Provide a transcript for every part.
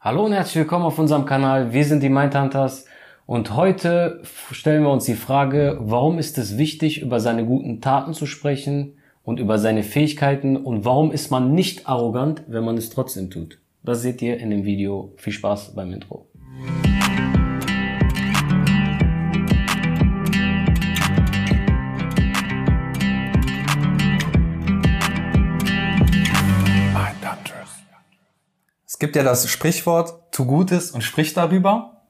Hallo und herzlich willkommen auf unserem Kanal. Wir sind die Mindhunters und heute stellen wir uns die Frage, warum ist es wichtig, über seine guten Taten zu sprechen und über seine Fähigkeiten und warum ist man nicht arrogant, wenn man es trotzdem tut. Das seht ihr in dem Video. Viel Spaß beim Intro. Es gibt ja das Sprichwort, tu Gutes und sprich darüber.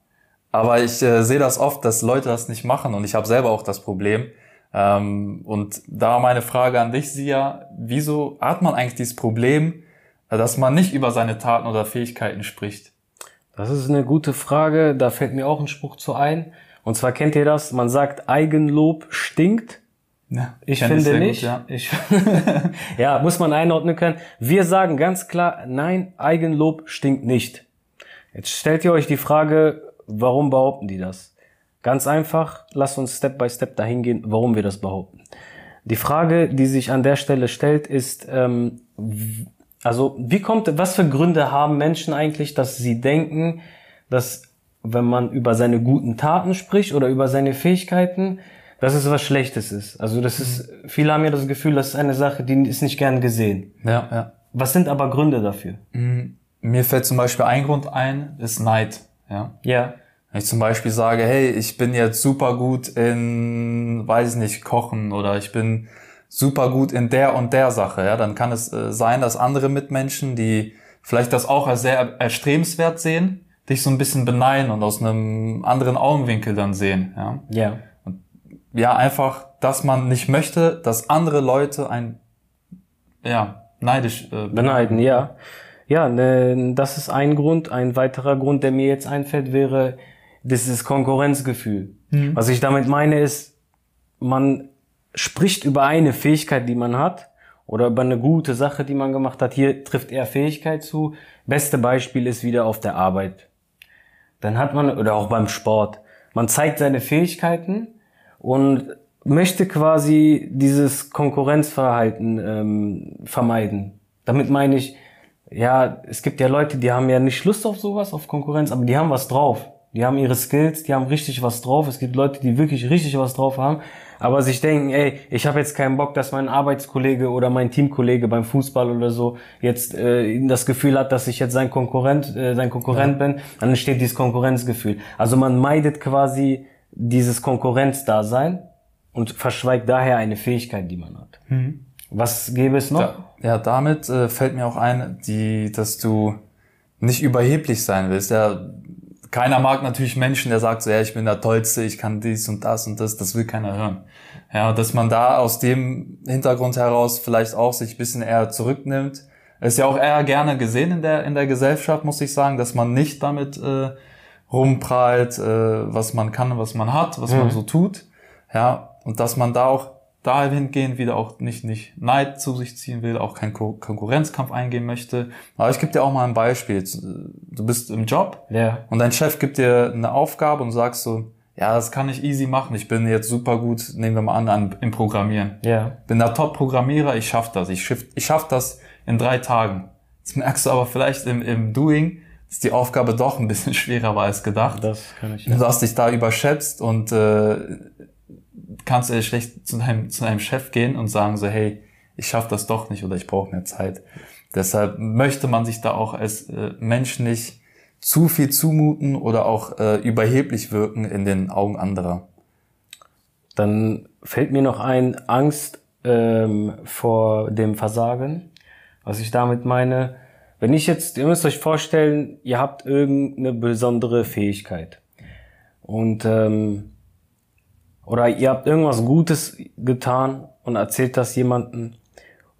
Aber ich äh, sehe das oft, dass Leute das nicht machen und ich habe selber auch das Problem. Ähm, und da meine Frage an dich, Sia, wieso hat man eigentlich dieses Problem, dass man nicht über seine Taten oder Fähigkeiten spricht? Das ist eine gute Frage. Da fällt mir auch ein Spruch zu ein. Und zwar kennt ihr das? Man sagt, Eigenlob stinkt. Ja, ich finde nicht. Gut, ja. Ich, ja, muss man einordnen können. Wir sagen ganz klar, nein, Eigenlob stinkt nicht. Jetzt stellt ihr euch die Frage, warum behaupten die das? Ganz einfach, lasst uns Step by Step dahin gehen, warum wir das behaupten. Die Frage, die sich an der Stelle stellt, ist, ähm, also wie kommt, was für Gründe haben Menschen eigentlich, dass sie denken, dass wenn man über seine guten Taten spricht oder über seine Fähigkeiten, dass es was Schlechtes ist. Also das ist, viele haben ja das Gefühl, das ist eine Sache, die ist nicht gern gesehen. Ja, ja. Was sind aber Gründe dafür? Mm, mir fällt zum Beispiel ein Grund ein, ist Neid. Ja. Ja. Wenn ich zum Beispiel sage, hey, ich bin jetzt super gut in, weiß ich nicht, Kochen oder ich bin super gut in der und der Sache, ja, dann kann es äh, sein, dass andere Mitmenschen, die vielleicht das auch als sehr erstrebenswert sehen, dich so ein bisschen beneiden und aus einem anderen Augenwinkel dann sehen, ja. Ja ja, einfach, dass man nicht möchte, dass andere Leute ein, ja, neidisch äh, beneiden, ja. Ja, ne, das ist ein Grund. Ein weiterer Grund, der mir jetzt einfällt, wäre dieses Konkurrenzgefühl. Mhm. Was ich damit meine ist, man spricht über eine Fähigkeit, die man hat, oder über eine gute Sache, die man gemacht hat. Hier trifft er Fähigkeit zu. Beste Beispiel ist wieder auf der Arbeit. Dann hat man, oder auch beim Sport, man zeigt seine Fähigkeiten, und möchte quasi dieses Konkurrenzverhalten ähm, vermeiden. Damit meine ich, ja, es gibt ja Leute, die haben ja nicht Lust auf sowas, auf Konkurrenz, aber die haben was drauf. Die haben ihre Skills, die haben richtig was drauf. Es gibt Leute, die wirklich richtig was drauf haben, aber sich denken, ey, ich habe jetzt keinen Bock, dass mein Arbeitskollege oder mein Teamkollege beim Fußball oder so jetzt äh, das Gefühl hat, dass ich jetzt sein Konkurrent, äh, sein Konkurrent ja. bin. Dann entsteht dieses Konkurrenzgefühl. Also man meidet quasi dieses Konkurrenzdasein und verschweigt daher eine Fähigkeit, die man hat. Mhm. Was gäbe es noch? Da, ja, damit äh, fällt mir auch ein, die, dass du nicht überheblich sein willst. Ja, keiner mag natürlich Menschen, der sagt so, ja, ich bin der Tollste, ich kann dies und das und das, das will keiner hören. Ja, dass man da aus dem Hintergrund heraus vielleicht auch sich ein bisschen eher zurücknimmt. Ist ja auch eher gerne gesehen in der, in der Gesellschaft, muss ich sagen, dass man nicht damit äh, rumprallt, äh, was man kann, was man hat, was mhm. man so tut. Ja, und dass man da auch dahingehend wieder auch nicht, nicht Neid zu sich ziehen will, auch keinen Konkurrenzkampf eingehen möchte. Aber ich gebe dir auch mal ein Beispiel. Du bist im Job ja. und dein Chef gibt dir eine Aufgabe und sagst so, ja, das kann ich easy machen. Ich bin jetzt super gut, nehmen wir mal an, an im Programmieren. Ja. Bin da Top-Programmierer, ich schaff das. Ich schaff, ich schaff das in drei Tagen. Jetzt merkst du aber vielleicht im, im Doing, dass die Aufgabe doch ein bisschen schwerer war als gedacht. Das kann ich. Ja. Du hast dich da überschätzt und äh, kannst du schlecht zu deinem, zu deinem Chef gehen und sagen so, hey, ich schaffe das doch nicht oder ich brauche mehr Zeit. Deshalb möchte man sich da auch als äh, Mensch nicht zu viel zumuten oder auch äh, überheblich wirken in den Augen anderer. Dann fällt mir noch ein Angst ähm, vor dem Versagen. Was ich damit meine, wenn ich jetzt, ihr müsst euch vorstellen, ihr habt irgendeine besondere Fähigkeit und ähm, oder ihr habt irgendwas Gutes getan und erzählt das jemanden,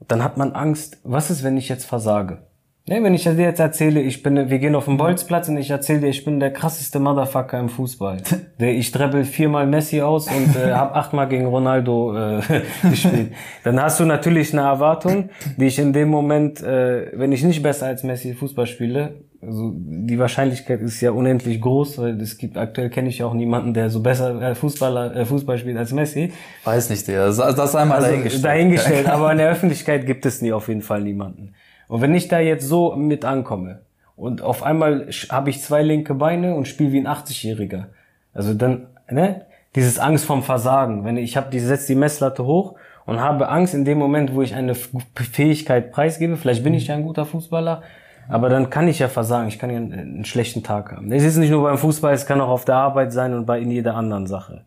dann hat man Angst, was ist, wenn ich jetzt versage? Ne, wenn ich dir jetzt erzähle, ich bin, wir gehen auf den Bolzplatz und ich erzähle dir, ich bin der krasseste Motherfucker im Fußball. ich trebbel viermal Messi aus und äh, habe achtmal gegen Ronaldo äh, gespielt. Dann hast du natürlich eine Erwartung, die ich in dem Moment, äh, wenn ich nicht besser als Messi Fußball spiele, also die Wahrscheinlichkeit ist ja unendlich groß, weil es gibt aktuell kenne ich auch niemanden, der so besser äh, Fußballer äh, Fußball spielt als Messi. Weiß nicht der, das, das einmal also, dahingestellt. Dahingestellt, aber in der Öffentlichkeit gibt es nie auf jeden Fall niemanden. Und wenn ich da jetzt so mit ankomme und auf einmal habe ich zwei linke Beine und spiele wie ein 80-Jähriger. Also dann, ne? Dieses Angst vom Versagen. Wenn ich habe, die setzt die Messlatte hoch und habe Angst in dem Moment, wo ich eine Fähigkeit preisgebe. Vielleicht bin ich ja ein guter Fußballer, aber dann kann ich ja versagen. Ich kann ja einen, einen schlechten Tag haben. Es ist nicht nur beim Fußball, es kann auch auf der Arbeit sein und bei in jeder anderen Sache.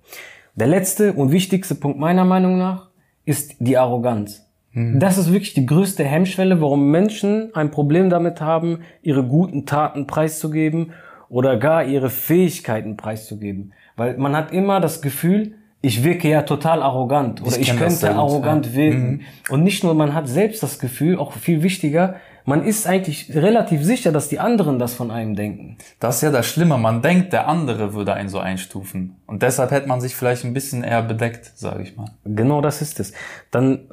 Der letzte und wichtigste Punkt meiner Meinung nach ist die Arroganz. Mhm. Das ist wirklich die größte Hemmschwelle, warum Menschen ein Problem damit haben, ihre guten Taten preiszugeben oder gar ihre Fähigkeiten preiszugeben. Weil man hat immer das Gefühl, ich wirke ja total arrogant oder ich, ich könnte arrogant ja. wirken. Mhm. Und nicht nur, man hat selbst das Gefühl, auch viel wichtiger, man ist eigentlich relativ sicher, dass die anderen das von einem denken. Das ist ja das Schlimme. Man denkt, der andere würde einen so einstufen. Und deshalb hätte man sich vielleicht ein bisschen eher bedeckt, sage ich mal. Genau das ist es. Dann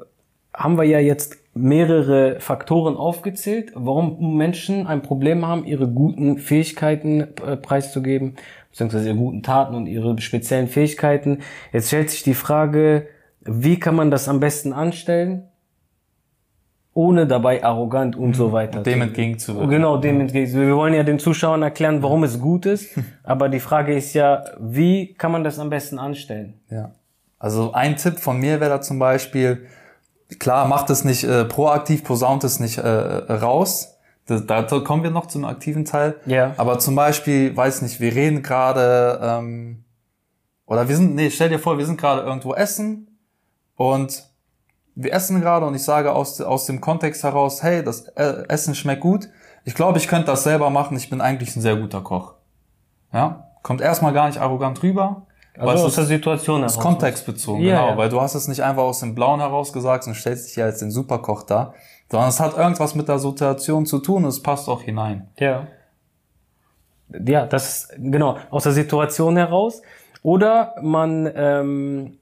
haben wir ja jetzt mehrere Faktoren aufgezählt, warum Menschen ein Problem haben, ihre guten Fähigkeiten äh, preiszugeben, beziehungsweise ihre guten Taten und ihre speziellen Fähigkeiten. Jetzt stellt sich die Frage, wie kann man das am besten anstellen, ohne dabei arrogant und so mhm. weiter. Dem entgegenzuwirken. Genau, dem entgegenzuwirken. Wir wollen ja den Zuschauern erklären, warum es gut ist, aber die Frage ist ja, wie kann man das am besten anstellen? Ja. Also ein Tipp von mir wäre da zum Beispiel, klar, macht es nicht äh, proaktiv, posaunt es nicht äh, raus. Da, da kommen wir noch zum aktiven Teil. Ja. Aber zum Beispiel, weiß nicht, wir reden gerade, ähm, oder wir sind, nee, stell dir vor, wir sind gerade irgendwo essen und wir essen gerade und ich sage aus, aus dem Kontext heraus, hey, das äh, Essen schmeckt gut. Ich glaube, ich könnte das selber machen. Ich bin eigentlich ein sehr guter Koch. Ja, kommt erstmal gar nicht arrogant rüber. Also aus der Situation heraus. Ist kontextbezogen, ja, genau. Ja. Weil du hast es nicht einfach aus dem Blauen heraus gesagt und stellst dich ja als den Superkoch da, sondern es hat irgendwas mit der Situation zu tun und es passt auch hinein. Ja. Ja, das genau, aus der Situation heraus. Oder man ähm,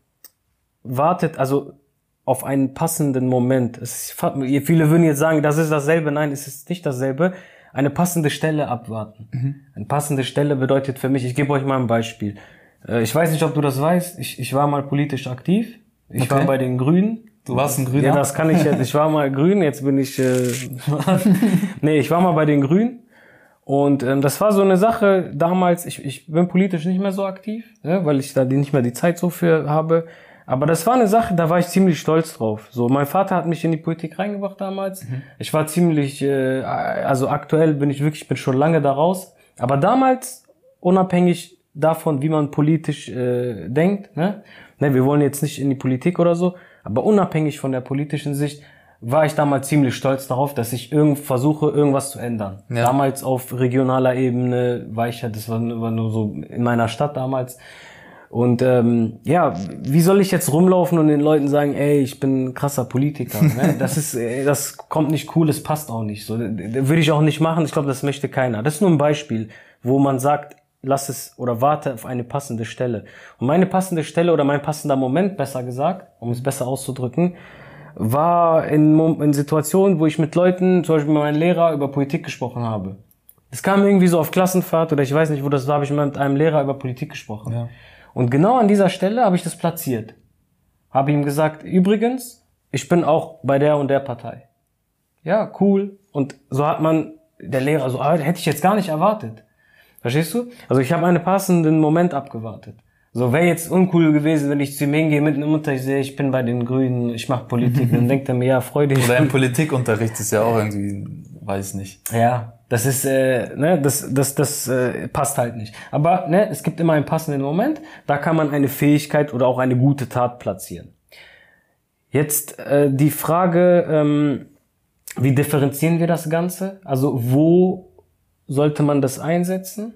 wartet, also auf einen passenden Moment. Es viele würden jetzt sagen, das ist dasselbe. Nein, es ist nicht dasselbe. Eine passende Stelle abwarten. Mhm. Eine passende Stelle bedeutet für mich, ich gebe euch mal ein Beispiel. Äh, ich weiß nicht, ob du das weißt. Ich, ich war mal politisch aktiv. Ich okay. war bei den Grünen. Du warst ein Grüner? Ja, das kann ich jetzt. Ich war mal grün, jetzt bin ich. Äh, nee, ich war mal bei den Grünen. Und ähm, das war so eine Sache damals, ich, ich bin politisch nicht mehr so aktiv, ja, weil ich da nicht mehr die Zeit so für habe. Aber das war eine Sache, da war ich ziemlich stolz drauf. So, mein Vater hat mich in die Politik reingebracht damals. Mhm. Ich war ziemlich, äh, also aktuell bin ich wirklich, bin schon lange da raus. Aber damals, unabhängig davon, wie man politisch äh, denkt. Ne? Ne, wir wollen jetzt nicht in die Politik oder so, aber unabhängig von der politischen Sicht war ich damals ziemlich stolz darauf, dass ich irgend versuche, irgendwas zu ändern. Ja. Damals auf regionaler Ebene war ich ja, das war, war nur so in meiner Stadt damals. Und ähm, ja, wie soll ich jetzt rumlaufen und den Leuten sagen, ey, ich bin ein krasser Politiker? Ne? Das ist, das kommt nicht cool, das passt auch nicht. So würde ich auch nicht machen. Ich glaube, das möchte keiner. Das ist nur ein Beispiel, wo man sagt, lass es oder warte auf eine passende Stelle. Und meine passende Stelle oder mein passender Moment, besser gesagt, um es besser auszudrücken, war in, in Situationen, wo ich mit Leuten, zum Beispiel mit meinem Lehrer, über Politik gesprochen habe. Es kam irgendwie so auf Klassenfahrt oder ich weiß nicht, wo das war, habe ich mit einem Lehrer über Politik gesprochen. Ja. Und genau an dieser Stelle habe ich das platziert. Habe ihm gesagt, übrigens, ich bin auch bei der und der Partei. Ja, cool. Und so hat man, der Lehrer, so ah, hätte ich jetzt gar nicht erwartet. Verstehst du? Also ich habe einen passenden Moment abgewartet. So wäre jetzt uncool gewesen, wenn ich zu ihm hingehe mit einem Mutter, ich sehe, ich bin bei den Grünen, ich mache Politik. dann denkt er mir, ja, freu dich. Oder im Politikunterricht ist ja auch irgendwie, weiß nicht. Ja, das ist, äh, ne, das, das, das äh, passt halt nicht. Aber ne, es gibt immer einen passenden Moment, da kann man eine Fähigkeit oder auch eine gute Tat platzieren. Jetzt äh, die Frage, ähm, wie differenzieren wir das Ganze? Also wo sollte man das einsetzen?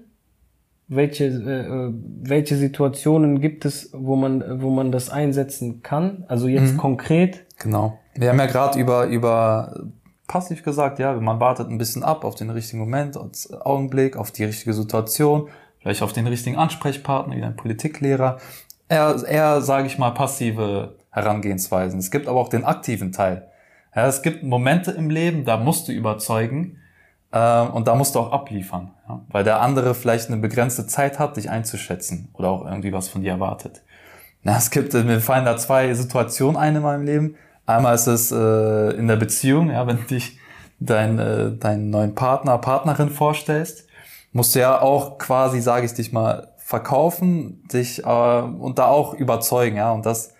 Welche, äh, äh, welche Situationen gibt es, wo man, wo man das einsetzen kann? Also jetzt mhm. konkret? Genau. Wir haben ja gerade über, über passiv gesagt, ja, man wartet ein bisschen ab auf den richtigen Moment, als Augenblick, auf die richtige Situation, vielleicht auf den richtigen Ansprechpartner, wie ein Politiklehrer. Eher, eher sage ich mal, passive Herangehensweisen. Es gibt aber auch den aktiven Teil. Ja, es gibt Momente im Leben, da musst du überzeugen, und da musst du auch abliefern, ja? weil der andere vielleicht eine begrenzte Zeit hat, dich einzuschätzen oder auch irgendwie was von dir erwartet. Na, es gibt, mir fallen da zwei Situationen ein in meinem Leben. Einmal ist es äh, in der Beziehung, ja, wenn dich deinen, äh, deinen neuen Partner, Partnerin vorstellst, musst du ja auch quasi, sage ich dich mal, verkaufen, dich äh, und da auch überzeugen, ja. Und das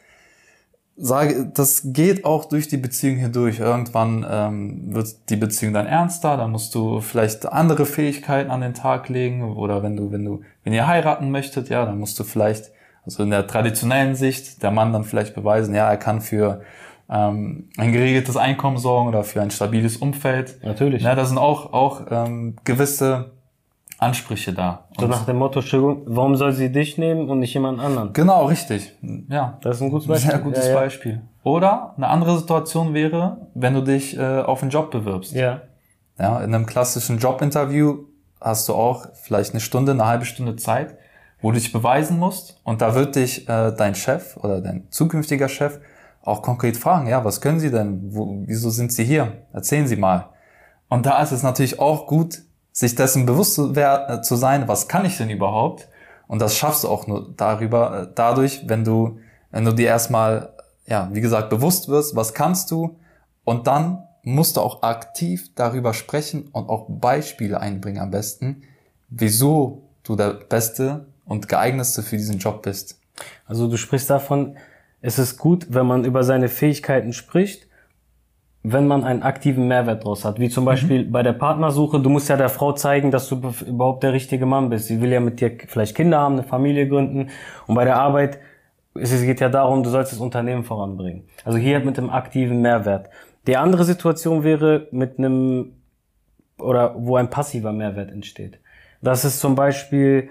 sage, das geht auch durch die Beziehung hindurch. Irgendwann ähm, wird die Beziehung dann ernster, dann musst du vielleicht andere Fähigkeiten an den Tag legen oder wenn du, wenn du, wenn ihr heiraten möchtet, ja, dann musst du vielleicht, also in der traditionellen Sicht, der Mann dann vielleicht beweisen, ja, er kann für ähm, ein geregeltes Einkommen sorgen oder für ein stabiles Umfeld. Natürlich. Ja, da sind auch, auch ähm, gewisse Ansprüche da. So nach dem Motto, warum soll sie dich nehmen und nicht jemand anderen? Genau, richtig. Ja. Das ist ein gutes Beispiel. Sehr gutes ja, ja. Beispiel. Oder eine andere Situation wäre, wenn du dich äh, auf einen Job bewirbst. Ja. Ja, in einem klassischen Jobinterview hast du auch vielleicht eine Stunde, eine halbe Stunde Zeit, wo du dich beweisen musst. Und da wird dich äh, dein Chef oder dein zukünftiger Chef auch konkret fragen, ja, was können Sie denn? Wo, wieso sind Sie hier? Erzählen Sie mal. Und da ist es natürlich auch gut, sich dessen bewusst zu, wer- äh, zu sein, was kann ich denn überhaupt? Und das schaffst du auch nur darüber, äh, dadurch, wenn du, wenn du dir erstmal, ja, wie gesagt, bewusst wirst, was kannst du? Und dann musst du auch aktiv darüber sprechen und auch Beispiele einbringen am besten, wieso du der Beste und geeignetste für diesen Job bist. Also du sprichst davon, es ist gut, wenn man über seine Fähigkeiten spricht, wenn man einen aktiven Mehrwert draus hat. Wie zum Beispiel bei der Partnersuche, du musst ja der Frau zeigen, dass du be- überhaupt der richtige Mann bist. Sie will ja mit dir vielleicht Kinder haben, eine Familie gründen. Und bei der Arbeit, es es geht ja darum, du sollst das Unternehmen voranbringen. Also hier mit dem aktiven Mehrwert. Die andere Situation wäre mit einem, oder wo ein passiver Mehrwert entsteht. Das ist zum Beispiel,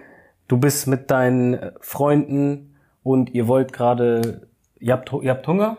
du bist mit deinen Freunden und ihr wollt gerade, ihr habt, ihr habt Hunger.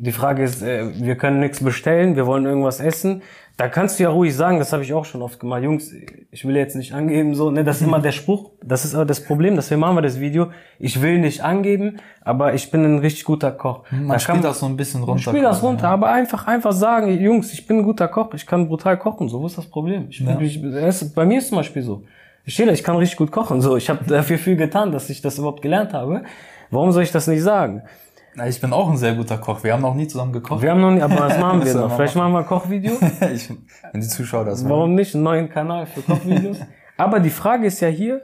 Die Frage ist, äh, wir können nichts bestellen, wir wollen irgendwas essen. Da kannst du ja ruhig sagen, das habe ich auch schon oft gemacht. Jungs, ich will jetzt nicht angeben, so, ne, das ist immer der Spruch. Das ist aber das Problem, deswegen machen wir das Video. Ich will nicht angeben, aber ich bin ein richtig guter Koch. Man Da spielt kann- das so ein bisschen runter. Spiel das runter, aber einfach, einfach sagen, Jungs, ich bin ein guter Koch, ich kann brutal kochen, so, wo ist das Problem? Ich, bin, ich, es, bei mir ist zum Beispiel so. Ich stehe da, ich kann richtig gut kochen, so, ich habe dafür viel getan, dass ich das überhaupt gelernt habe. Warum soll ich das nicht sagen? Na, Ich bin auch ein sehr guter Koch. Wir haben noch nie zusammen gekocht. Wir haben noch nicht, aber was machen wir noch? Vielleicht machen wir ein Kochvideo. ich, wenn die Zuschauer das wollen. Warum nicht einen neuen Kanal für Kochvideos? aber die Frage ist ja hier,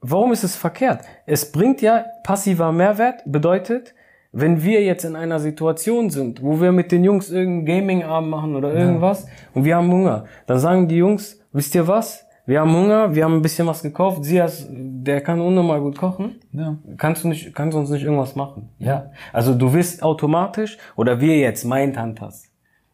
warum ist es verkehrt? Es bringt ja passiver Mehrwert, bedeutet, wenn wir jetzt in einer Situation sind, wo wir mit den Jungs irgendeinen Gaming-Abend machen oder irgendwas und wir haben Hunger, dann sagen die Jungs, wisst ihr was? Wir haben Hunger, wir haben ein bisschen was gekauft, Sias, der kann unnormal gut kochen. Ja. Kannst du nicht, kannst du uns nicht irgendwas machen? Ja. Also du wirst automatisch, oder wir jetzt, Mindhunters.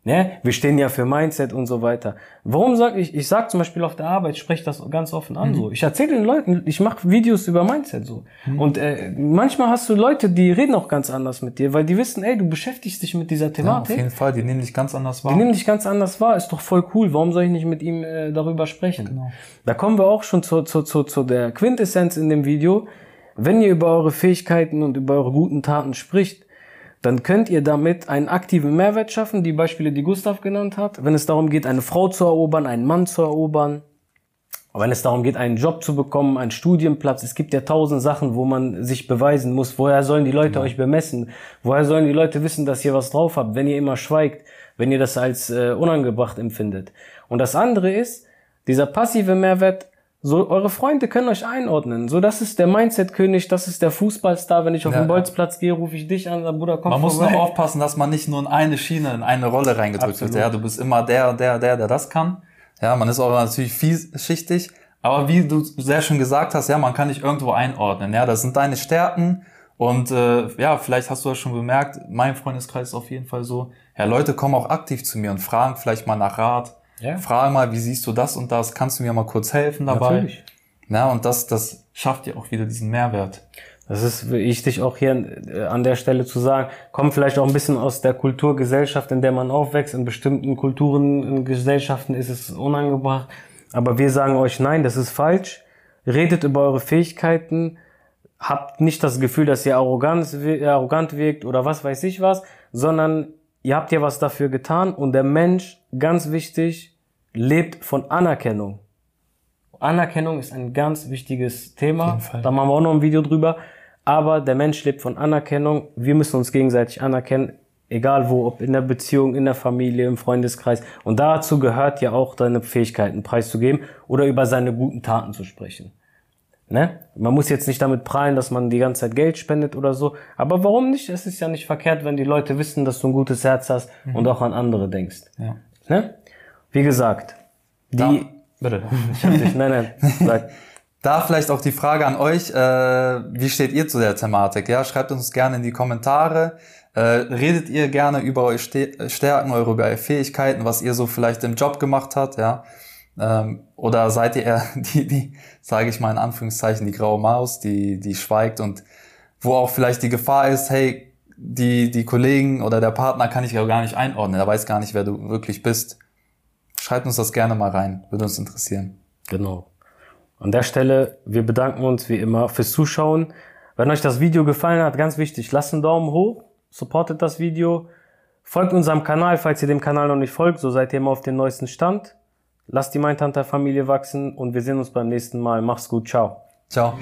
Ne? Wir stehen ja für Mindset und so weiter. Warum sag ich, ich sag zum Beispiel auf der Arbeit, ich spreche das ganz offen an so. Ich erzähle den Leuten, ich mache Videos über Mindset so. Und äh, manchmal hast du Leute, die reden auch ganz anders mit dir, weil die wissen, ey, du beschäftigst dich mit dieser ja, auf Thematik. jeden Fall. Die nehmen dich ganz anders wahr. Die nehmen dich ganz anders wahr, ist doch voll cool. Warum soll ich nicht mit ihm äh, darüber sprechen? Genau. Da kommen wir auch schon zu, zu, zu, zu der Quintessenz in dem Video. Wenn ihr über eure Fähigkeiten und über eure guten Taten spricht, dann könnt ihr damit einen aktiven Mehrwert schaffen, die Beispiele, die Gustav genannt hat. Wenn es darum geht, eine Frau zu erobern, einen Mann zu erobern, wenn es darum geht, einen Job zu bekommen, einen Studienplatz, es gibt ja tausend Sachen, wo man sich beweisen muss. Woher sollen die Leute euch bemessen? Woher sollen die Leute wissen, dass ihr was drauf habt, wenn ihr immer schweigt, wenn ihr das als äh, unangebracht empfindet? Und das andere ist, dieser passive Mehrwert, so eure Freunde können euch einordnen. So, das ist der Mindset-König, das ist der Fußballstar. Wenn ich auf Ja, den. Bolzplatz gehe, rufe ich dich an, Bruder, komm Man muss nur vorbei. aufpassen, dass man nicht nur in eine Schiene, in eine Rolle reingedrückt Absolut. wird. Ja, du bist immer der, der, der, der das kann. Ja, man ist auch natürlich vielschichtig. Aber wie du sehr schön gesagt hast, ja, man kann dich irgendwo einordnen. Ja, das sind deine Stärken. Und äh, ja, vielleicht hast du das schon bemerkt, mein Freundeskreis ist auf jeden Fall so. Ja, Leute kommen auch aktiv zu mir und fragen vielleicht mal nach Rat. Ja. Fragen mal, wie siehst du das und das? Kannst du mir mal kurz helfen dabei? Natürlich. Ja, und das, das schafft dir auch wieder diesen Mehrwert. Das ist wichtig auch hier äh, an der Stelle zu sagen, kommt vielleicht auch ein bisschen aus der Kulturgesellschaft, in der man aufwächst. In bestimmten Kulturen, in Gesellschaften ist es unangebracht. Aber wir sagen euch, nein, das ist falsch. Redet über eure Fähigkeiten. Habt nicht das Gefühl, dass ihr arrogant, arrogant wirkt oder was weiß ich was, sondern ihr habt ja was dafür getan und der Mensch, ganz wichtig, lebt von Anerkennung. Anerkennung ist ein ganz wichtiges Thema. Da machen wir auch noch ein Video drüber. Aber der Mensch lebt von Anerkennung. Wir müssen uns gegenseitig anerkennen. Egal wo, ob in der Beziehung, in der Familie, im Freundeskreis. Und dazu gehört ja auch deine Fähigkeiten preiszugeben oder über seine guten Taten zu sprechen. Ne? Man muss jetzt nicht damit prallen, dass man die ganze Zeit Geld spendet oder so. Aber warum nicht? Es ist ja nicht verkehrt, wenn die Leute wissen, dass du ein gutes Herz hast mhm. und auch an andere denkst. Ja. Ne? Wie gesagt, die. Da, bitte. Ich hab dich, nein, nein. Sag. Da vielleicht auch die Frage an euch, äh, wie steht ihr zu der Thematik? Ja, schreibt uns gerne in die Kommentare. Äh, redet ihr gerne über eure Stärken, eure Fähigkeiten, was ihr so vielleicht im Job gemacht habt, ja? Ähm, oder seid ihr eher die, die, sage ich mal in Anführungszeichen, die graue Maus, die, die schweigt und wo auch vielleicht die Gefahr ist, hey, die, die Kollegen oder der Partner kann ich ja gar nicht einordnen, er weiß gar nicht, wer du wirklich bist. Schreibt uns das gerne mal rein, würde uns interessieren. Genau. An der Stelle, wir bedanken uns wie immer fürs Zuschauen. Wenn euch das Video gefallen hat, ganz wichtig, lasst einen Daumen hoch, supportet das Video, folgt unserem Kanal, falls ihr dem Kanal noch nicht folgt, so seid ihr immer auf dem neuesten Stand. Lasst die Mindhunter-Familie wachsen und wir sehen uns beim nächsten Mal. Mach's gut. Ciao. Ciao.